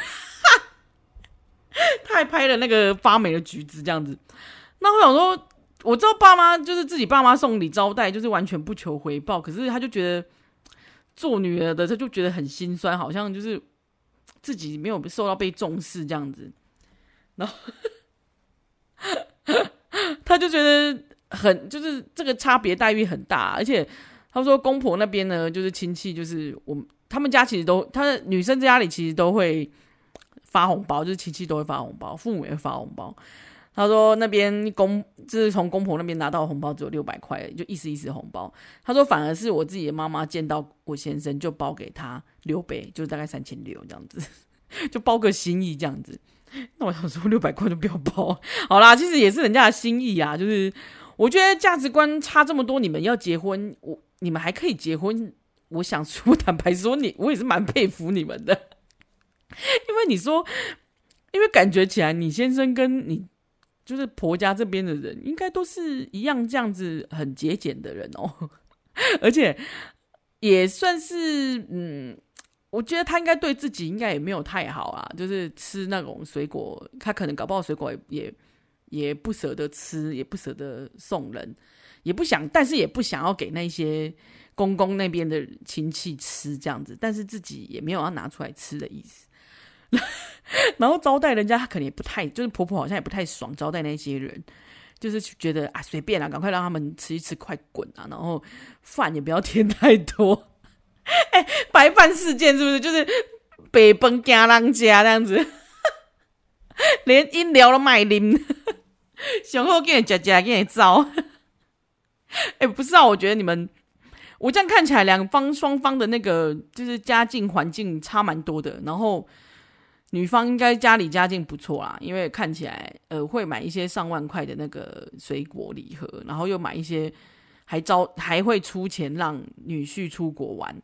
他还拍了那个发霉的橘子，这样子。那我想说，我知道爸妈就是自己爸妈送礼招待，就是完全不求回报。可是他就觉得做女儿的，他就觉得很心酸，好像就是自己没有受到被重视这样子。然后他就觉得很，就是这个差别待遇很大。而且他说公婆那边呢，就是亲戚，就是我们他们家其实都，他女生家里其实都会。发红包就是亲戚都会发红包，父母也会发红包。他说那边公就是从公婆那边拿到红包只有六百块，就意思意思红包。他说反而是我自己的妈妈见到我先生就包给他六倍，就大概三千六这样子，就包个心意这样子。那我想说六百块就不要包，好啦，其实也是人家的心意啊。就是我觉得价值观差这么多，你们要结婚，我你们还可以结婚。我想说，坦白说，你我也是蛮佩服你们的，因为你说，因为感觉起来你先生跟你就是婆家这边的人，应该都是一样这样子很节俭的人哦，而且也算是嗯。我觉得他应该对自己应该也没有太好啊，就是吃那种水果，他可能搞不好水果也也，也不舍得吃，也不舍得送人，也不想，但是也不想要给那些公公那边的亲戚吃这样子，但是自己也没有要拿出来吃的意思。然后招待人家，他可能也不太，就是婆婆好像也不太爽招待那些人，就是觉得啊随便啦，赶快让他们吃一吃，快滚啊，然后饭也不要添太多。哎、白饭事件是不是就是白饭惊人家这样子？连饮料都卖啉，想后给你夹夹给你造。哎、不是啊，我觉得你们，我这样看起来，两方双方的那个就是家境环境差蛮多的。然后女方应该家里家境不错啦，因为看起来呃会买一些上万块的那个水果礼盒，然后又买一些还招还会出钱让女婿出国玩。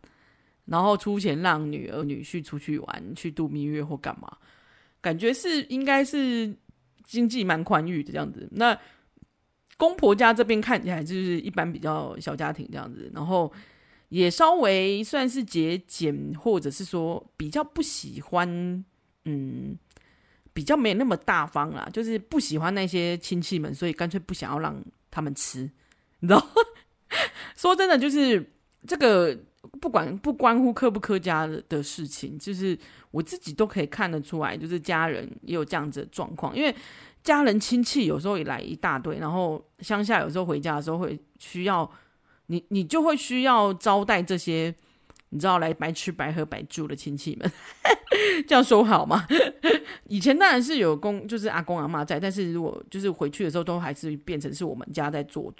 然后出钱让女儿女婿出去玩，去度蜜月或干嘛，感觉是应该是经济蛮宽裕的这样子。那公婆家这边看起来就是一般比较小家庭这样子，然后也稍微算是节俭，或者是说比较不喜欢，嗯，比较没那么大方啦，就是不喜欢那些亲戚们，所以干脆不想要让他们吃，你知道？说真的，就是这个。不管不关乎客不客家的事情，就是我自己都可以看得出来，就是家人也有这样子的状况。因为家人亲戚有时候也来一大堆，然后乡下有时候回家的时候会需要你，你就会需要招待这些你知道来白吃白喝白住的亲戚们，这样说好吗？以前当然是有公，就是阿公阿妈在，但是如果就是回去的时候，都还是变成是我们家在做。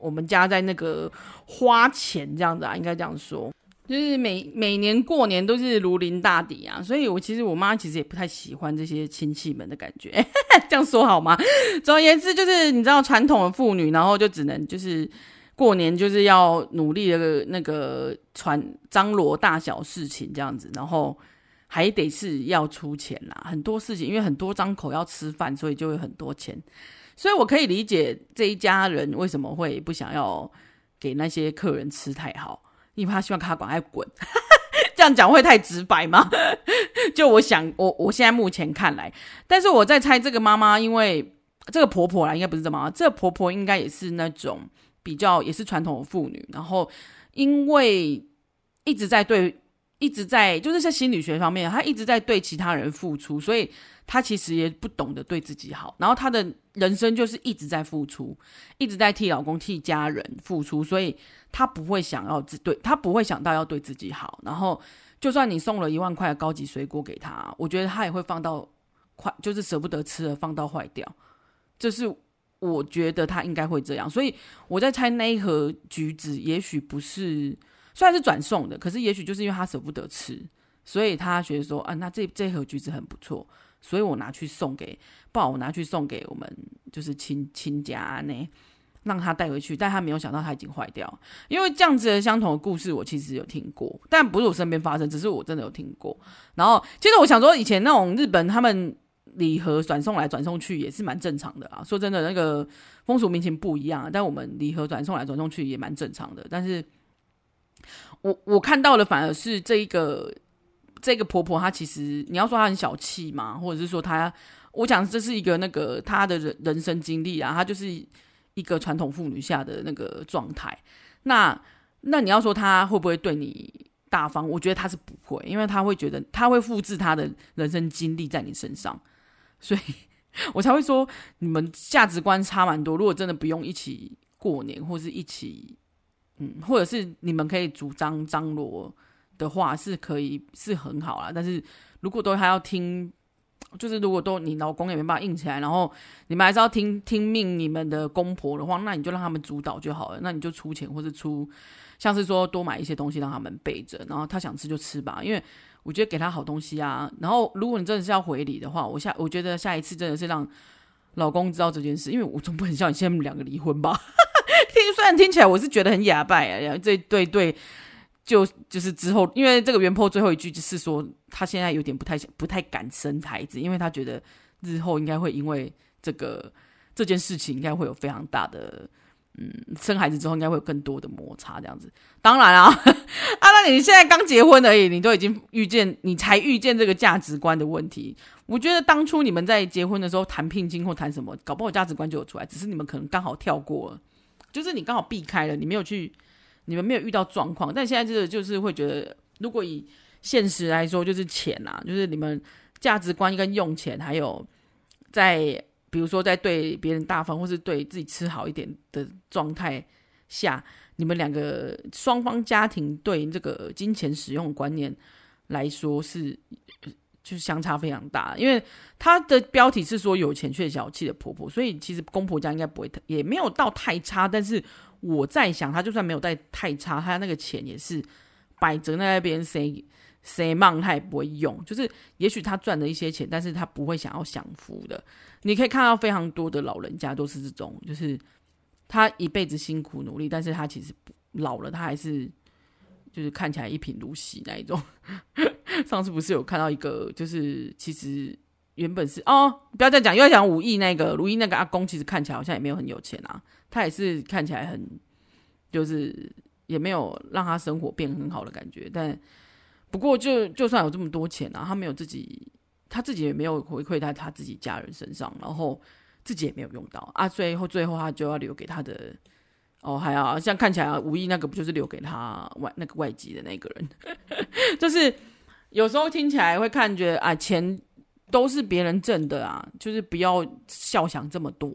我们家在那个花钱这样子啊，应该这样说，就是每每年过年都是如临大敌啊，所以我其实我妈其实也不太喜欢这些亲戚们的感觉，这样说好吗？总而言之，就是你知道传统的妇女，然后就只能就是过年就是要努力的那个传张罗大小事情这样子，然后还得是要出钱啦，很多事情，因为很多张口要吃饭，所以就会很多钱。所以，我可以理解这一家人为什么会不想要给那些客人吃太好，因为他希望他赶快滚。这样讲会太直白吗？就我想，我我现在目前看来，但是我在猜这个妈妈，因为这个婆婆啦，应该不是这妈，这个婆婆应该也是那种比较也是传统的妇女，然后因为一直在对，一直在就是在心理学方面，她一直在对其他人付出，所以。他其实也不懂得对自己好，然后他的人生就是一直在付出，一直在替老公、替家人付出，所以他不会想要自对，他不会想到要对自己好。然后，就算你送了一万块的高级水果给他，我觉得他也会放到快，就是舍不得吃了，放到坏掉。这是我觉得他应该会这样，所以我在猜那一盒橘子，也许不是，虽然是转送的，可是也许就是因为他舍不得吃，所以他觉得说啊，那这这盒橘子很不错。所以我拿去送给，不好，我拿去送给我们就是亲亲家呢，让他带回去，但他没有想到他已经坏掉，因为这样子的相同的故事我其实有听过，但不是我身边发生，只是我真的有听过。然后其实我想说，以前那种日本他们礼盒转送来转送去也是蛮正常的啊。说真的，那个风俗民情不一样，但我们礼盒转送来转送去也蛮正常的。但是我我看到的反而是这一个。这个婆婆她其实你要说她很小气嘛，或者是说她，我讲这是一个那个她的人人生经历啊，她就是一个传统妇女下的那个状态。那那你要说她会不会对你大方？我觉得她是不会，因为她会觉得她会复制她的人生经历在你身上，所以我才会说你们价值观差蛮多。如果真的不用一起过年，或是一起嗯，或者是你们可以主张张罗。的话是可以是很好啦，但是如果都还要听就是如果都你老公也没办法硬起来，然后你们还是要听听命你们的公婆的话，那你就让他们主导就好了。那你就出钱或者出，像是说多买一些东西让他们备着，然后他想吃就吃吧。因为我觉得给他好东西啊。然后如果你真的是要回礼的话，我下我觉得下一次真的是让老公知道这件事，因为我总不很像你现在两个离婚吧？听虽然听起来我是觉得很哑巴啊，这对对。就就是之后，因为这个原 PO 最后一句就是说，他现在有点不太、不太敢生孩子，因为他觉得日后应该会因为这个这件事情，应该会有非常大的，嗯，生孩子之后应该会有更多的摩擦这样子。当然啊，啊，那你现在刚结婚而已，你都已经遇见，你才遇见这个价值观的问题。我觉得当初你们在结婚的时候谈聘金或谈什么，搞不好价值观就有出来，只是你们可能刚好跳过了，就是你刚好避开了，你没有去。你们没有遇到状况，但现在这个就是会觉得，如果以现实来说，就是钱啊，就是你们价值观跟用钱，还有在比如说在对别人大方，或是对自己吃好一点的状态下，你们两个双方家庭对这个金钱使用观念来说是就是相差非常大。因为他的标题是说有钱却小气的婆婆，所以其实公婆家应该不会也没有到太差，但是。我在想，他就算没有带太差，他那个钱也是摆着在那边，谁谁忙他也不会用。就是也许他赚了一些钱，但是他不会想要享福的。你可以看到非常多的老人家都是这种，就是他一辈子辛苦努力，但是他其实老了，他还是就是看起来一贫如洗那一种。上次不是有看到一个，就是其实原本是哦，不要再讲，又要讲武艺那个如意那个阿公，其实看起来好像也没有很有钱啊。他也是看起来很，就是也没有让他生活变很好的感觉，但不过就就算有这么多钱啊，他没有自己，他自己也没有回馈在他自己家人身上，然后自己也没有用到啊，最后最后他就要留给他的哦，还要像看起来五亿那个不就是留给他外那个外籍的那个人，就是有时候听起来会看觉得啊，钱都是别人挣的啊，就是不要笑想这么多。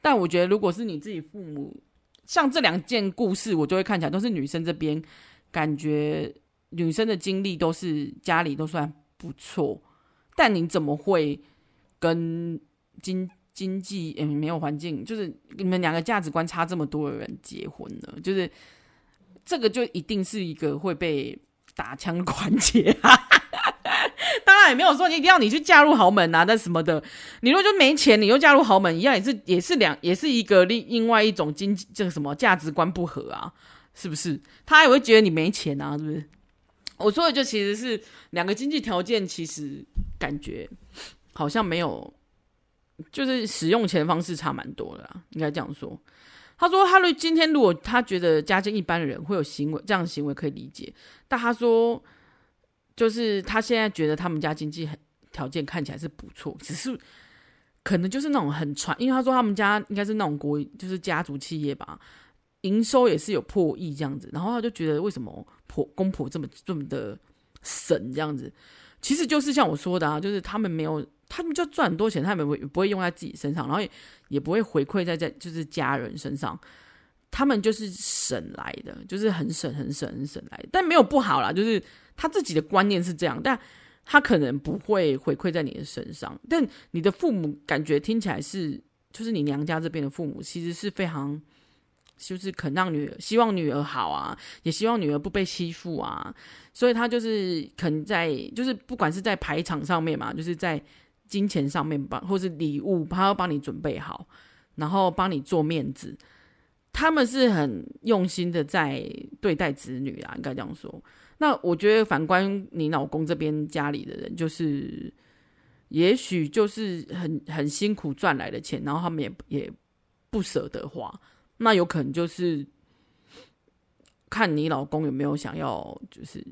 但我觉得，如果是你自己父母，像这两件故事，我就会看起来都是女生这边，感觉女生的经历都是家里都算不错，但你怎么会跟经经济嗯没有环境，就是你们两个价值观差这么多的人结婚呢？就是这个就一定是一个会被打枪的环节啊！当然也没有说你一定要你去嫁入豪门啊，那什么的。你如果就没钱，你又嫁入豪门，一样也是也是两也是一个另另外一种经济这个什么价值观不合啊，是不是？他也会觉得你没钱啊，是不是？我说的就其实是两个经济条件，其实感觉好像没有，就是使用钱方式差蛮多的啦，应该这样说。他说，他今天如果他觉得家境一般的人会有行为这样的行为可以理解，但他说。就是他现在觉得他们家经济很条件看起来是不错，只是可能就是那种很传，因为他说他们家应该是那种国，就是家族企业吧，营收也是有破亿这样子。然后他就觉得为什么婆公婆这么这么的省这样子，其实就是像我说的啊，就是他们没有，他们就赚很多钱，他们不不会用在自己身上，然后也也不会回馈在在就是家人身上，他们就是省来的，就是很省很省很省来的，但没有不好啦，就是。他自己的观念是这样，但他可能不会回馈在你的身上。但你的父母感觉听起来是，就是你娘家这边的父母，其实是非常，就是肯让女儿，希望女儿好啊，也希望女儿不被欺负啊。所以他就是肯在，就是不管是在排场上面嘛，就是在金钱上面帮，或是礼物，他要帮你准备好，然后帮你做面子。他们是很用心的在对待子女啊，应该这样说。那我觉得反观你老公这边家里的人，就是也许就是很很辛苦赚来的钱，然后他们也也不舍得花。那有可能就是看你老公有没有想要，就是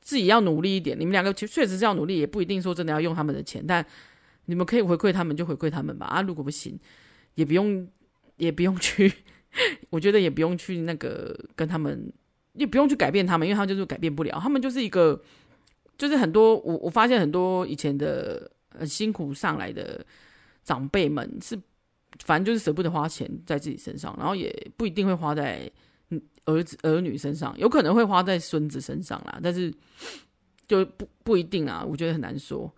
自己要努力一点。你们两个其实确实是要努力，也不一定说真的要用他们的钱，但你们可以回馈他们就回馈他们吧。啊，如果不行，也不用也不用去。我觉得也不用去那个跟他们，也不用去改变他们，因为他们就是改变不了。他们就是一个，就是很多我我发现很多以前的很辛苦上来的长辈们是，反正就是舍不得花钱在自己身上，然后也不一定会花在儿子儿女身上，有可能会花在孙子身上啦，但是就不不一定啊，我觉得很难说。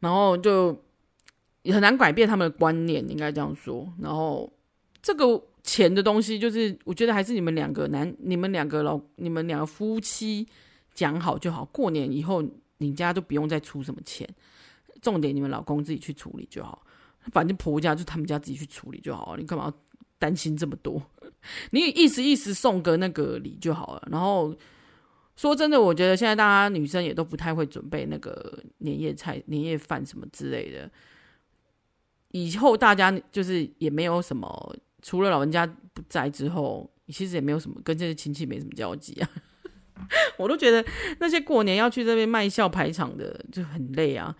然后就也很难改变他们的观念，应该这样说。然后这个钱的东西，就是我觉得还是你们两个男，你们两个老，你们两个夫妻讲好就好。过年以后，你家就不用再出什么钱，重点你们老公自己去处理就好。反正婆家就他们家自己去处理就好了，你干嘛要担心这么多？你意思意思送个那个礼就好了。然后说真的，我觉得现在大家女生也都不太会准备那个年夜菜、年夜饭什么之类的。以后大家就是也没有什么，除了老人家不在之后，其实也没有什么跟这些亲戚没什么交集啊。我都觉得那些过年要去这边卖笑排场的就很累啊。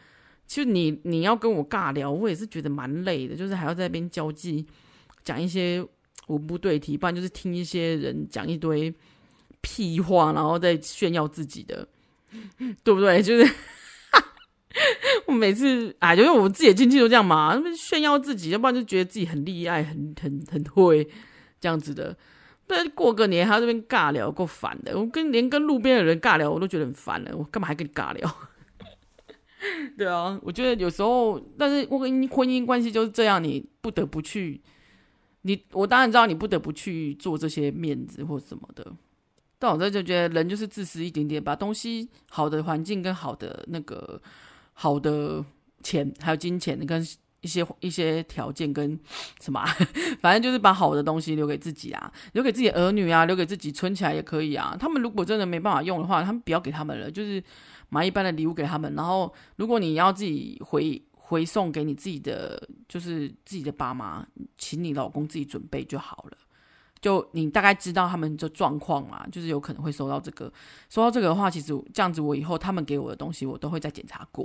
其实你你要跟我尬聊，我也是觉得蛮累的，就是还要在那边交际，讲一些文不对题，不然就是听一些人讲一堆屁话，然后再炫耀自己的，对不对？就是我每次啊，因为我自己的亲戚都这样嘛，炫耀自己，要不然就觉得自己很厉害、很很很会这样子的。但过个年还要这边尬聊，够烦的。我跟连跟路边的人尬聊，我都觉得很烦了。我干嘛还跟你尬聊？对啊，我觉得有时候，但是婚姻婚姻关系就是这样，你不得不去，你我当然知道你不得不去做这些面子或什么的，但我这就觉得人就是自私一点点，把东西好的环境跟好的那个好的钱还有金钱跟一些一些条件跟什么，反正就是把好的东西留给自己啊，留给自己儿女啊，留给自己存起来也可以啊。他们如果真的没办法用的话，他们不要给他们了，就是。买一般的礼物给他们，然后如果你要自己回回送给你自己的，就是自己的爸妈，请你老公自己准备就好了。就你大概知道他们的状况嘛，就是有可能会收到这个，收到这个的话，其实这样子我以后他们给我的东西，我都会再检查过，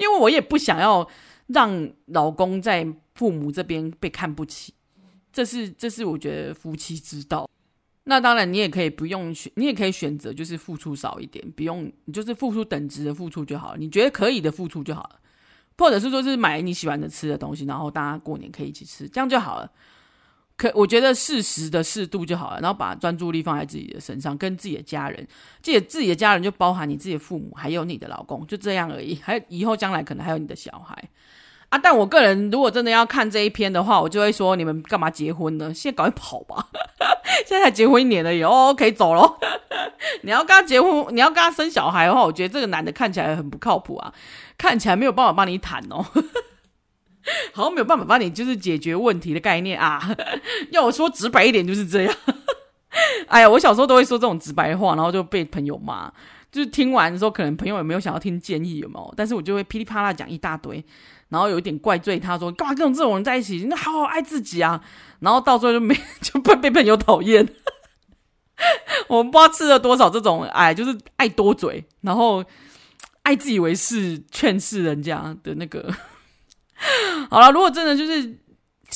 因为我也不想要让老公在父母这边被看不起，这是这是我觉得夫妻之道。那当然，你也可以不用选，你也可以选择就是付出少一点，不用，你就是付出等值的付出就好了。你觉得可以的付出就好了，或者是说是买你喜欢的吃的东西，然后大家过年可以一起吃，这样就好了。可我觉得适时的适度就好了，然后把专注力放在自己的身上，跟自己的家人，自己自己的家人就包含你自己的父母，还有你的老公，就这样而已。还以后将来可能还有你的小孩。但我个人如果真的要看这一篇的话，我就会说：你们干嘛结婚呢？现在赶快跑吧！现在才结婚一年了，以后可以走喽。你要跟他结婚，你要跟他生小孩的话，我觉得这个男的看起来很不靠谱啊，看起来没有办法帮你谈哦，好像没有办法帮你就是解决问题的概念啊。要我说直白一点，就是这样。哎呀，我小时候都会说这种直白话，然后就被朋友骂。就是听完的时候，可能朋友也没有想要听建议有没有？但是我就会噼里啪啦讲一大堆。然后有一点怪罪他说，干嘛跟这种人在一起？那好好爱自己啊！然后到最后就没 就被被朋友讨厌。我们不知道吃了多少这种，哎，就是爱多嘴，然后爱自以为是，劝世人家的那个。好了，如果真的就是。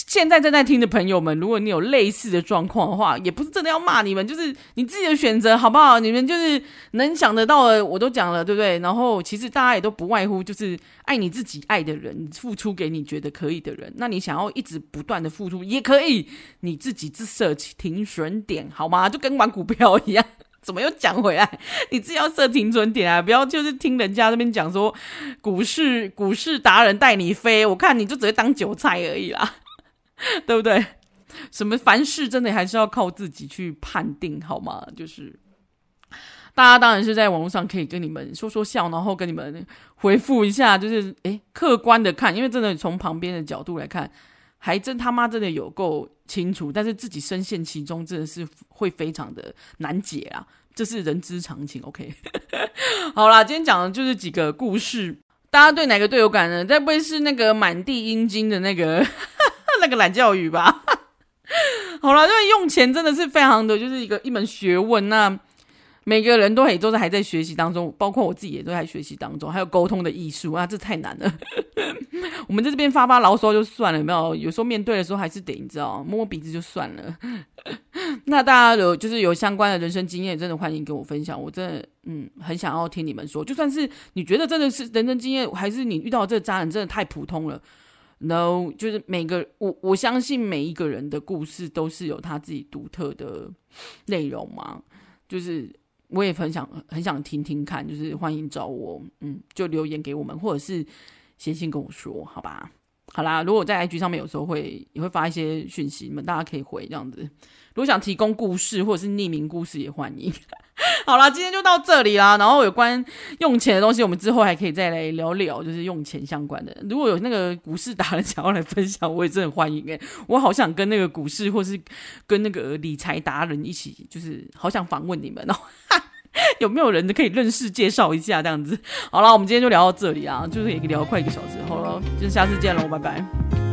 现在正在听的朋友们，如果你有类似的状况的话，也不是真的要骂你们，就是你自己的选择，好不好？你们就是能想得到的，我都讲了，对不对？然后其实大家也都不外乎就是爱你自己爱的人，付出给你觉得可以的人。那你想要一直不断的付出也可以，你自己自设停损点，好吗？就跟玩股票一样，怎么又讲回来？你自己要设停损点啊，不要就是听人家那边讲说股市股市达人带你飞，我看你就只会当韭菜而已啦。对不对？什么凡事真的还是要靠自己去判定，好吗？就是大家当然是在网络上可以跟你们说说笑，然后跟你们回复一下，就是诶，客观的看，因为真的从旁边的角度来看，还真他妈真的有够清楚，但是自己深陷其中，真的是会非常的难解啊，这是人之常情。OK，好啦，今天讲的就是几个故事，大家对哪个队有感呢？该不会是那个满地阴茎的那个？那个懒教育吧，好了，因为用钱真的是非常的，就是一个一门学问。那每个人都也都是还在学习当中，包括我自己也都在学习当中。还有沟通的艺术啊，这太难了。我们在这边发发牢骚就算了，有没有？有时候面对的时候还是得你知道，摸摸鼻子就算了。那大家有就是有相关的人生经验，真的欢迎跟我分享。我真的嗯很想要听你们说，就算是你觉得真的是人生经验，还是你遇到这个渣男真的太普通了。No，就是每个我我相信每一个人的故事都是有他自己独特的内容嘛。就是我也很想很想听听看，就是欢迎找我，嗯，就留言给我们，或者是写信跟我说，好吧？好啦，如果在 IG 上面有时候会也会发一些讯息，你们大家可以回这样子。如果想提供故事或者是匿名故事也欢迎。好啦，今天就到这里啦。然后有关用钱的东西，我们之后还可以再来聊聊，就是用钱相关的。如果有那个股市达人想要来分享，我也真的欢迎诶、我好想跟那个股市或是跟那个理财达人一起，就是好想访问你们哦。有没有人可以认识介绍一下这样子？好了，我们今天就聊到这里啊，就是也聊快一个小时。好了，就下次见喽，拜拜。